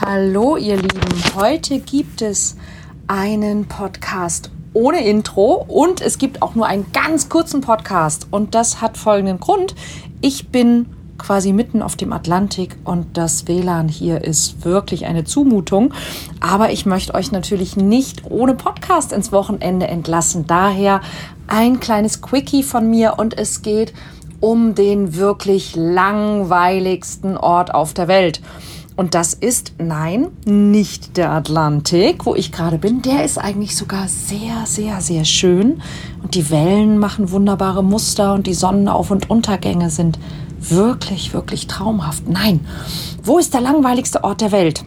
Hallo ihr Lieben, heute gibt es einen Podcast ohne Intro und es gibt auch nur einen ganz kurzen Podcast und das hat folgenden Grund. Ich bin quasi mitten auf dem Atlantik und das WLAN hier ist wirklich eine Zumutung, aber ich möchte euch natürlich nicht ohne Podcast ins Wochenende entlassen. Daher ein kleines Quickie von mir und es geht um den wirklich langweiligsten Ort auf der Welt. Und das ist, nein, nicht der Atlantik, wo ich gerade bin. Der ist eigentlich sogar sehr, sehr, sehr schön. Und die Wellen machen wunderbare Muster und die Sonnenauf- und Untergänge sind wirklich, wirklich traumhaft. Nein, wo ist der langweiligste Ort der Welt?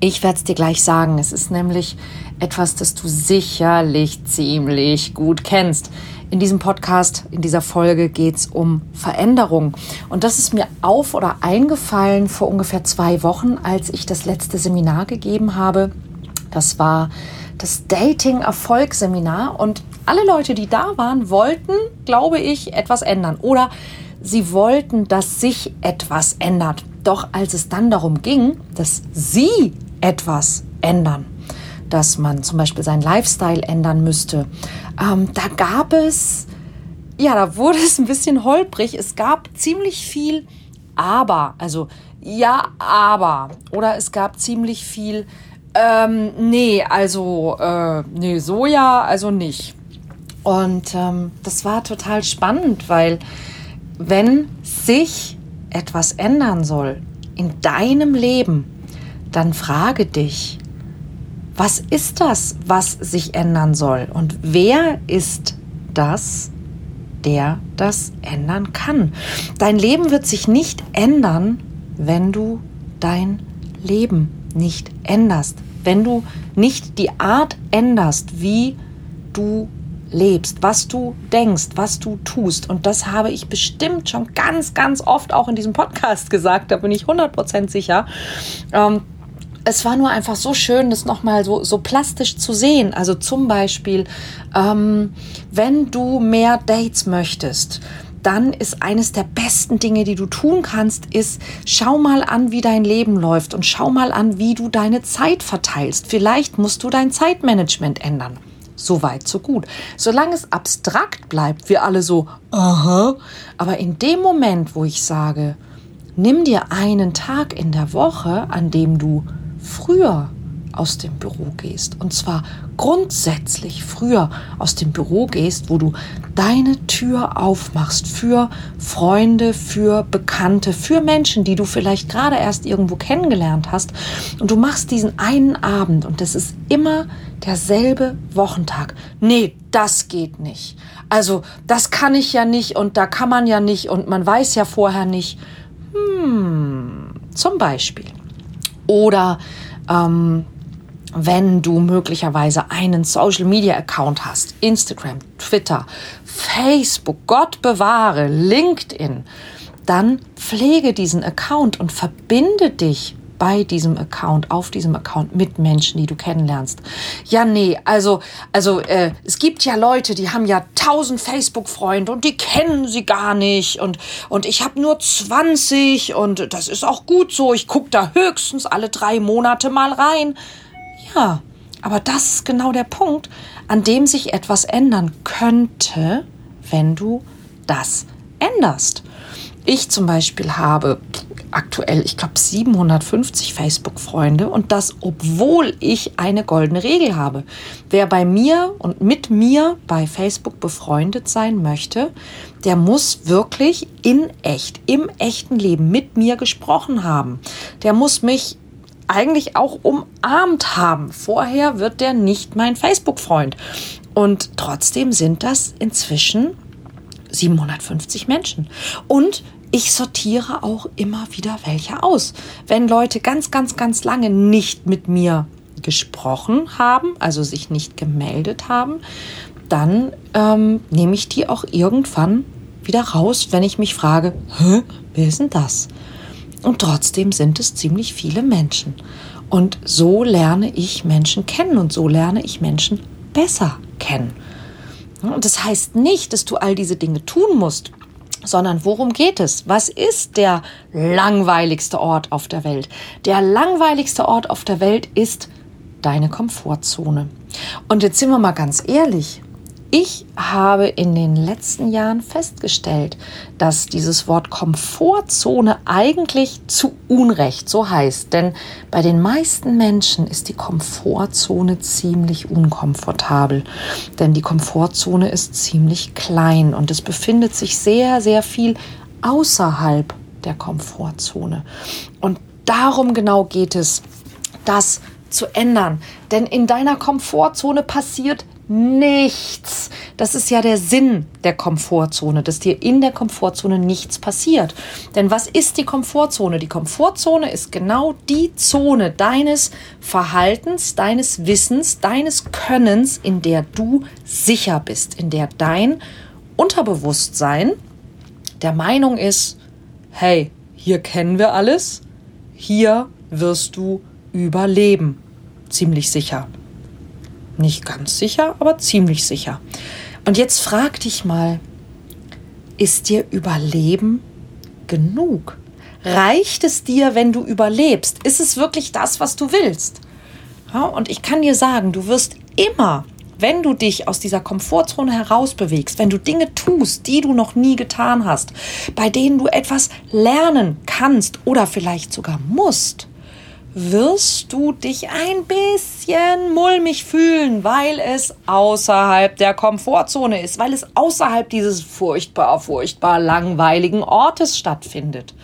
Ich werde es dir gleich sagen. Es ist nämlich etwas, das du sicherlich ziemlich gut kennst. In diesem Podcast, in dieser Folge geht es um Veränderung. Und das ist mir auf oder eingefallen vor ungefähr zwei Wochen, als ich das letzte Seminar gegeben habe. Das war das Dating-Erfolgsseminar. Und alle Leute, die da waren, wollten, glaube ich, etwas ändern. Oder sie wollten, dass sich etwas ändert. Doch als es dann darum ging, dass sie etwas ändern, dass man zum Beispiel seinen Lifestyle ändern müsste. Ähm, da gab es, ja, da wurde es ein bisschen holprig. Es gab ziemlich viel Aber, also ja, aber. Oder es gab ziemlich viel, ähm, nee, also, äh, nee, so ja, also nicht. Und ähm, das war total spannend, weil wenn sich etwas ändern soll in deinem Leben, dann frage dich, was ist das, was sich ändern soll? Und wer ist das, der das ändern kann? Dein Leben wird sich nicht ändern, wenn du dein Leben nicht änderst. Wenn du nicht die Art änderst, wie du lebst, was du denkst, was du tust. Und das habe ich bestimmt schon ganz, ganz oft auch in diesem Podcast gesagt, da bin ich 100% sicher. Ähm, es war nur einfach so schön, das nochmal so, so plastisch zu sehen. Also zum Beispiel, ähm, wenn du mehr Dates möchtest, dann ist eines der besten Dinge, die du tun kannst, ist, schau mal an, wie dein Leben läuft und schau mal an, wie du deine Zeit verteilst. Vielleicht musst du dein Zeitmanagement ändern. So weit, so gut. Solange es abstrakt bleibt, wir alle so, aha. Aber in dem Moment, wo ich sage, nimm dir einen Tag in der Woche, an dem du früher aus dem Büro gehst. Und zwar grundsätzlich früher aus dem Büro gehst, wo du deine Tür aufmachst für Freunde, für Bekannte, für Menschen, die du vielleicht gerade erst irgendwo kennengelernt hast. Und du machst diesen einen Abend und das ist immer derselbe Wochentag. Nee, das geht nicht. Also, das kann ich ja nicht und da kann man ja nicht und man weiß ja vorher nicht. Hm, zum Beispiel. Oder ähm, wenn du möglicherweise einen Social Media Account hast, Instagram, Twitter, Facebook, Gott bewahre, LinkedIn, dann pflege diesen Account und verbinde dich bei diesem Account, auf diesem Account mit Menschen, die du kennenlernst. Ja, nee, also, also äh, es gibt ja Leute, die haben ja tausend Facebook-Freunde und die kennen sie gar nicht und, und ich habe nur 20 und das ist auch gut so. Ich gucke da höchstens alle drei Monate mal rein. Ja, aber das ist genau der Punkt, an dem sich etwas ändern könnte, wenn du das änderst. Ich zum Beispiel habe aktuell, ich glaube, 750 Facebook-Freunde und das, obwohl ich eine goldene Regel habe. Wer bei mir und mit mir bei Facebook befreundet sein möchte, der muss wirklich in echt, im echten Leben mit mir gesprochen haben. Der muss mich eigentlich auch umarmt haben. Vorher wird der nicht mein Facebook-Freund. Und trotzdem sind das inzwischen 750 Menschen. Und ich sortiere auch immer wieder welche aus. Wenn Leute ganz, ganz, ganz lange nicht mit mir gesprochen haben, also sich nicht gemeldet haben, dann ähm, nehme ich die auch irgendwann wieder raus, wenn ich mich frage, Hä, wer ist denn das? Und trotzdem sind es ziemlich viele Menschen. Und so lerne ich Menschen kennen und so lerne ich Menschen besser kennen. Und das heißt nicht, dass du all diese Dinge tun musst. Sondern worum geht es? Was ist der langweiligste Ort auf der Welt? Der langweiligste Ort auf der Welt ist deine Komfortzone. Und jetzt sind wir mal ganz ehrlich. Ich habe in den letzten Jahren festgestellt, dass dieses Wort Komfortzone eigentlich zu Unrecht so heißt. Denn bei den meisten Menschen ist die Komfortzone ziemlich unkomfortabel. Denn die Komfortzone ist ziemlich klein und es befindet sich sehr, sehr viel außerhalb der Komfortzone. Und darum genau geht es, das zu ändern. Denn in deiner Komfortzone passiert nichts. Das ist ja der Sinn der Komfortzone, dass dir in der Komfortzone nichts passiert. Denn was ist die Komfortzone? Die Komfortzone ist genau die Zone deines Verhaltens, deines Wissens, deines Könnens, in der du sicher bist, in der dein Unterbewusstsein der Meinung ist, hey, hier kennen wir alles, hier wirst du überleben. Ziemlich sicher. Nicht ganz sicher, aber ziemlich sicher. Und jetzt frag dich mal, ist dir Überleben genug? Reicht es dir, wenn du überlebst? Ist es wirklich das, was du willst? Ja, und ich kann dir sagen, du wirst immer, wenn du dich aus dieser Komfortzone herausbewegst, wenn du Dinge tust, die du noch nie getan hast, bei denen du etwas lernen kannst oder vielleicht sogar musst, wirst du dich ein bisschen mulmig fühlen, weil es außerhalb der Komfortzone ist, weil es außerhalb dieses furchtbar, furchtbar langweiligen Ortes stattfindet.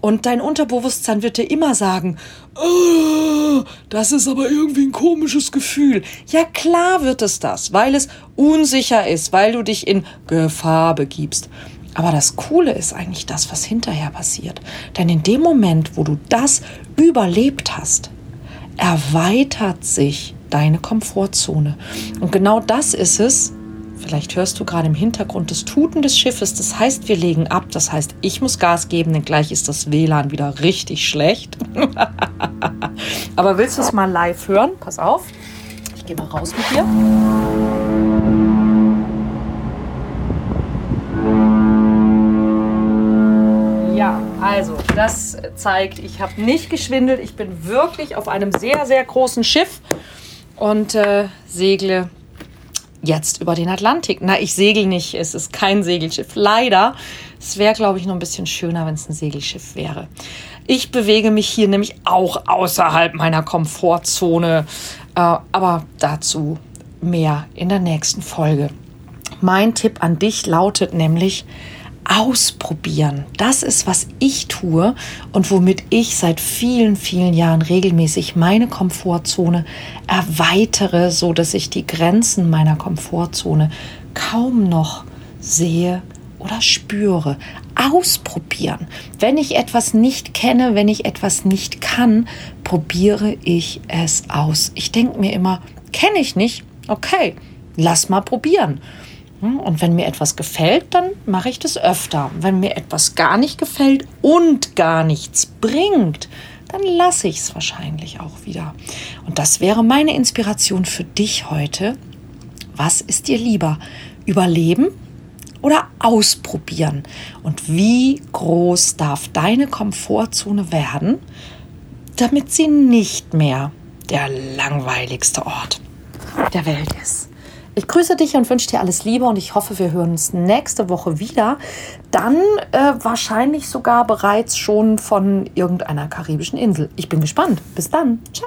Und dein Unterbewusstsein wird dir immer sagen, oh, das ist aber irgendwie ein komisches Gefühl. Ja klar wird es das, weil es unsicher ist, weil du dich in Gefahr begibst. Aber das Coole ist eigentlich das, was hinterher passiert. Denn in dem Moment, wo du das überlebt hast, erweitert sich deine Komfortzone. Und genau das ist es. Vielleicht hörst du gerade im Hintergrund das Tuten des Schiffes. Das heißt, wir legen ab. Das heißt, ich muss Gas geben, denn gleich ist das WLAN wieder richtig schlecht. Aber willst du es mal live hören? Pass auf. Ich gehe mal raus mit dir. Also, das zeigt, ich habe nicht geschwindelt. Ich bin wirklich auf einem sehr, sehr großen Schiff und äh, segle jetzt über den Atlantik. Na, ich segel nicht. Es ist kein Segelschiff. Leider. Es wäre, glaube ich, noch ein bisschen schöner, wenn es ein Segelschiff wäre. Ich bewege mich hier nämlich auch außerhalb meiner Komfortzone. Äh, aber dazu mehr in der nächsten Folge. Mein Tipp an dich lautet nämlich, ausprobieren. Das ist, was ich tue und womit ich seit vielen, vielen Jahren regelmäßig meine Komfortzone erweitere, so dass ich die Grenzen meiner Komfortzone kaum noch sehe oder spüre. Ausprobieren. Wenn ich etwas nicht kenne, wenn ich etwas nicht kann, probiere ich es aus. Ich denke mir immer, kenne ich nicht? Okay, lass mal probieren. Hm, und wenn mir etwas gefällt, dann mache ich das öfter. Wenn mir etwas gar nicht gefällt und gar nichts bringt, dann lasse ich es wahrscheinlich auch wieder. Und das wäre meine Inspiration für dich heute. Was ist dir lieber? Überleben oder ausprobieren? Und wie groß darf deine Komfortzone werden, damit sie nicht mehr der langweiligste Ort der Welt ist? Ich grüße dich und wünsche dir alles Liebe und ich hoffe, wir hören uns nächste Woche wieder. Dann äh, wahrscheinlich sogar bereits schon von irgendeiner karibischen Insel. Ich bin gespannt. Bis dann. Ciao.